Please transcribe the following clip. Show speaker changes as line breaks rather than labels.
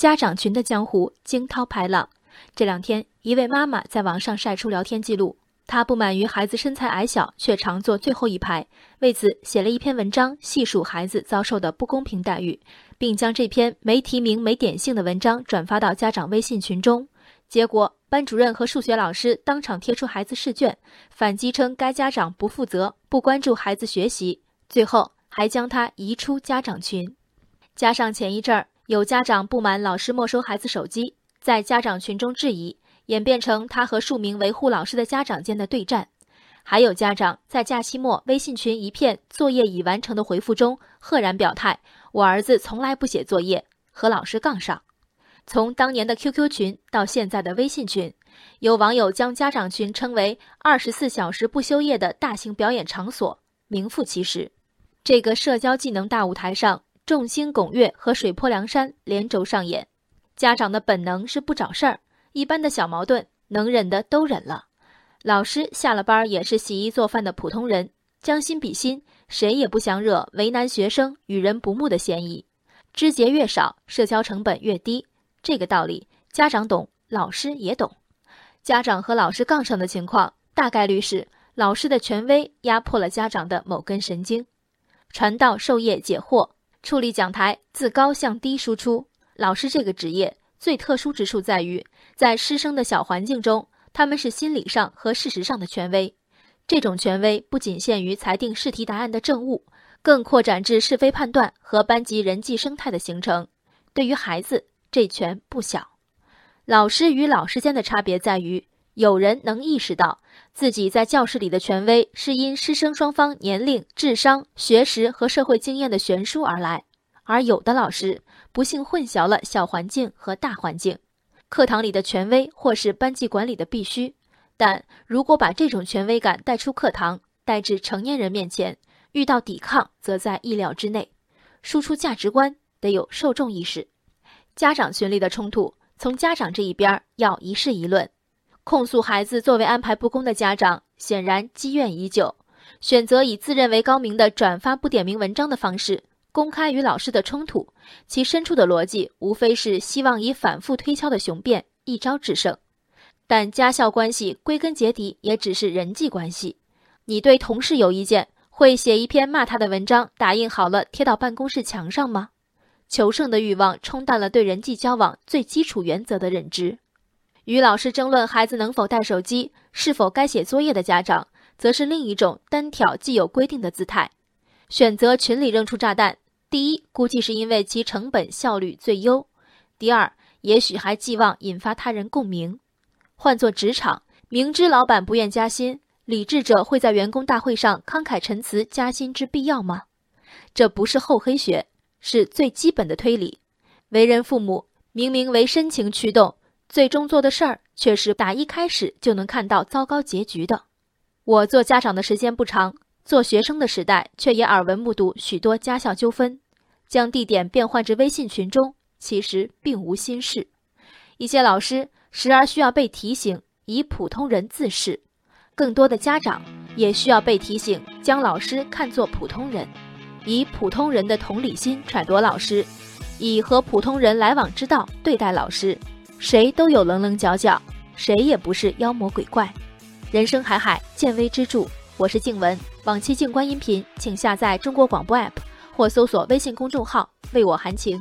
家长群的江湖惊涛拍浪。这两天，一位妈妈在网上晒出聊天记录，她不满于孩子身材矮小，却常坐最后一排，为此写了一篇文章，细数孩子遭受的不公平待遇，并将这篇没提名、没点姓的文章转发到家长微信群中。结果，班主任和数学老师当场贴出孩子试卷，反击称该家长不负责、不关注孩子学习，最后还将他移出家长群。加上前一阵儿。有家长不满老师没收孩子手机，在家长群中质疑，演变成他和数名维护老师的家长间的对战。还有家长在假期末微信群一片作业已完成的回复中，赫然表态：“我儿子从来不写作业，和老师杠上。”从当年的 QQ 群到现在的微信群，有网友将家长群称为“二十四小时不休业的大型表演场所”，名副其实。这个社交技能大舞台上。众星拱月和水泊梁山连轴上演，家长的本能是不找事儿，一般的小矛盾能忍的都忍了。老师下了班也是洗衣做饭的普通人，将心比心，谁也不想惹为难学生、与人不睦的嫌疑。枝节越少，社交成本越低，这个道理家长懂，老师也懂。家长和老师杠上的情况，大概率是老师的权威压迫了家长的某根神经。传道授业解惑。矗立讲台，自高向低输出。老师这个职业最特殊之处在于，在师生的小环境中，他们是心理上和事实上的权威。这种权威不仅限于裁定试题答案的正误，更扩展至是非判断和班级人际生态的形成。对于孩子，这权不小。老师与老师间的差别在于，有人能意识到自己在教室里的权威是因师生双方年龄、智商、学识和社会经验的悬殊而来，而有的老师不幸混淆了小环境和大环境。课堂里的权威或是班级管理的必须，但如果把这种权威感带出课堂，带至成年人面前，遇到抵抗则在意料之内。输出价值观得有受众意识。家长群里的冲突，从家长这一边要一事一论。控诉孩子作为安排不公的家长，显然积怨已久，选择以自认为高明的转发不点名文章的方式公开与老师的冲突，其深处的逻辑无非是希望以反复推敲的雄辩一招制胜。但家校关系归根结底也只是人际关系，你对同事有意见，会写一篇骂他的文章，打印好了贴到办公室墙上吗？求胜的欲望冲淡了对人际交往最基础原则的认知。与老师争论孩子能否带手机、是否该写作业的家长，则是另一种单挑既有规定的姿态，选择群里扔出炸弹。第一，估计是因为其成本效率最优；第二，也许还寄望引发他人共鸣。换做职场，明知老板不愿加薪，理智者会在员工大会上慷慨陈词加薪之必要吗？这不是厚黑学，是最基本的推理。为人父母，明明为深情驱动。最终做的事儿却是打一开始就能看到糟糕结局的。我做家长的时间不长，做学生的时代却也耳闻目睹许多家校纠纷。将地点变换至微信群中，其实并无新事。一些老师时而需要被提醒以普通人自视，更多的家长也需要被提醒将老师看作普通人，以普通人的同理心揣度老师，以和普通人来往之道对待老师。谁都有棱棱角角，谁也不是妖魔鬼怪。人生海海，见微知著。我是静文，往期静观音频，请下载中国广播 app 或搜索微信公众号“为我含情”。